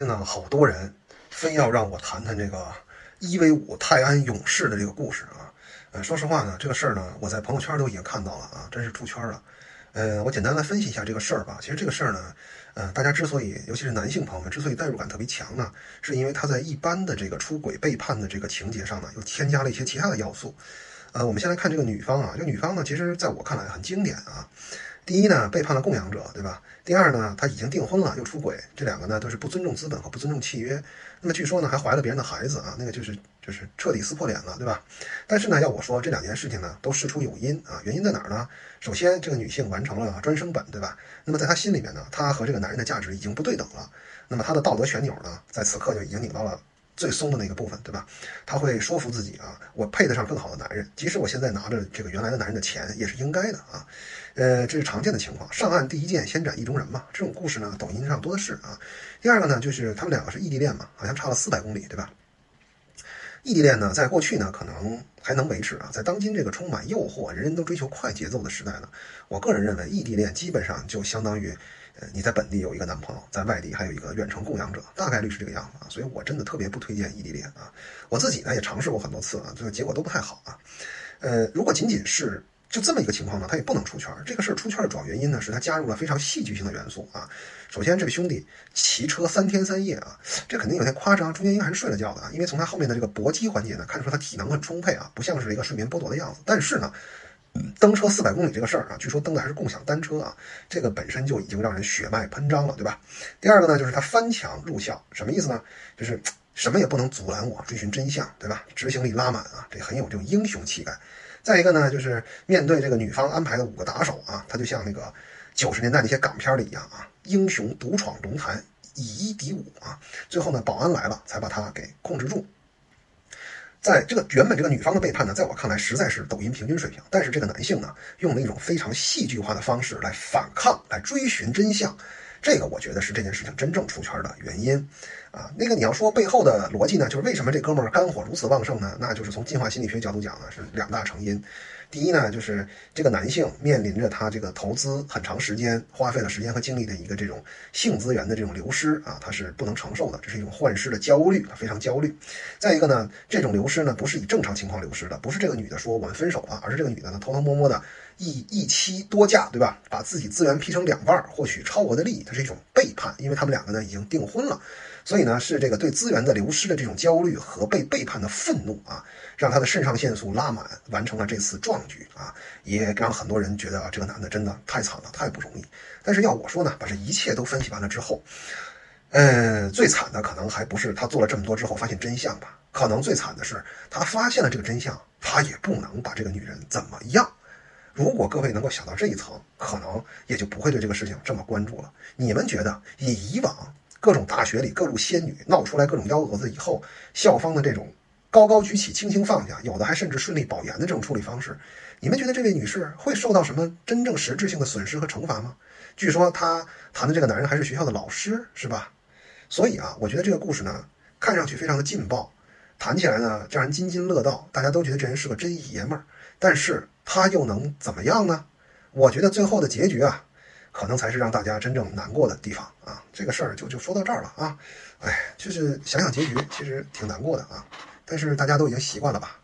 真的好多人非要让我谈谈这个一 v 五泰安勇士的这个故事啊。呃，说实话呢，这个事儿呢，我在朋友圈都已经看到了啊，真是出圈了。呃，我简单来分析一下这个事儿吧。其实这个事儿呢，呃，大家之所以，尤其是男性朋友们之所以代入感特别强呢，是因为他在一般的这个出轨背叛的这个情节上呢，又添加了一些其他的要素。呃，我们先来看这个女方啊，这女方呢，其实在我看来很经典啊。第一呢，背叛了供养者，对吧？第二呢，他已经订婚了又出轨，这两个呢都是不尊重资本和不尊重契约。那么据说呢，还怀了别人的孩子啊，那个就是就是彻底撕破脸了，对吧？但是呢，要我说，这两件事情呢都事出有因啊，原因在哪儿呢？首先，这个女性完成了专升本，对吧？那么在她心里面呢，她和这个男人的价值已经不对等了。那么她的道德旋钮呢，在此刻就已经拧到了。最松的那个部分，对吧？他会说服自己啊，我配得上更好的男人，即使我现在拿着这个原来的男人的钱，也是应该的啊。呃，这是常见的情况。上岸第一件，先斩意中人嘛。这种故事呢，抖音上多的是啊。第二个呢，就是他们两个是异地恋嘛，好像差了四百公里，对吧？异地恋呢，在过去呢，可能还能维持啊。在当今这个充满诱惑、人人都追求快节奏的时代呢，我个人认为，异地恋基本上就相当于。呃你在本地有一个男朋友，在外地还有一个远程供养者，大概率是这个样子啊，所以我真的特别不推荐异地恋啊。我自己呢也尝试过很多次啊，最后结果都不太好啊。呃，如果仅仅是就这么一个情况呢，他也不能出圈。这个事儿出圈的主要原因呢，是他加入了非常戏剧性的元素啊。首先，这位兄弟骑车三天三夜啊，这肯定有点夸张，中间应该还是睡了觉的啊，因为从他后面的这个搏击环节呢，看出他体能很充沛啊，不像是一个睡眠剥夺的样子。但是呢。蹬车四百公里这个事儿啊，据说蹬的还是共享单车啊，这个本身就已经让人血脉喷张了，对吧？第二个呢，就是他翻墙入校，什么意思呢？就是什么也不能阻拦我追寻真相，对吧？执行力拉满啊，这很有这种英雄气概。再一个呢，就是面对这个女方安排的五个打手啊，他就像那个九十年代那些港片里一样啊，英雄独闯龙潭，以一敌五啊，最后呢，保安来了才把他给控制住。在这个原本这个女方的背叛呢，在我看来实在是抖音平均水平。但是这个男性呢，用了一种非常戏剧化的方式来反抗，来追寻真相。这个我觉得是这件事情真正出圈的原因。啊，那个你要说背后的逻辑呢，就是为什么这哥们儿肝火如此旺盛呢？那就是从进化心理学角度讲呢，是两大成因。第一呢，就是这个男性面临着他这个投资很长时间、花费了时间和精力的一个这种性资源的这种流失啊，他是不能承受的，这是一种患失的焦虑，他非常焦虑。再一个呢，这种流失呢不是以正常情况流失的，不是这个女的说我们分手了，而是这个女的呢偷偷摸摸的一一妻多嫁，对吧？把自己资源劈成两半，获取超额的利益，它是一种背叛，因为他们两个呢已经订婚了。所以呢，是这个对资源的流失的这种焦虑和被背叛的愤怒啊，让他的肾上腺素拉满，完成了这次壮举啊，也让很多人觉得啊，这个男的真的太惨了，太不容易。但是要我说呢，把这一切都分析完了之后，呃，最惨的可能还不是他做了这么多之后发现真相吧，可能最惨的是他发现了这个真相，他也不能把这个女人怎么样。如果各位能够想到这一层，可能也就不会对这个事情这么关注了。你们觉得以以往？各种大学里各路仙女闹出来各种幺蛾子以后，校方的这种高高举起、轻轻放下，有的还甚至顺利保研的这种处理方式，你们觉得这位女士会受到什么真正实质性的损失和惩罚吗？据说她谈的这个男人还是学校的老师，是吧？所以啊，我觉得这个故事呢，看上去非常的劲爆，谈起来呢让人津津乐道，大家都觉得这人是个真爷们儿，但是他又能怎么样呢？我觉得最后的结局啊。可能才是让大家真正难过的地方啊！这个事儿就就说到这儿了啊！哎，就是想想结局，其实挺难过的啊。但是大家都已经习惯了吧？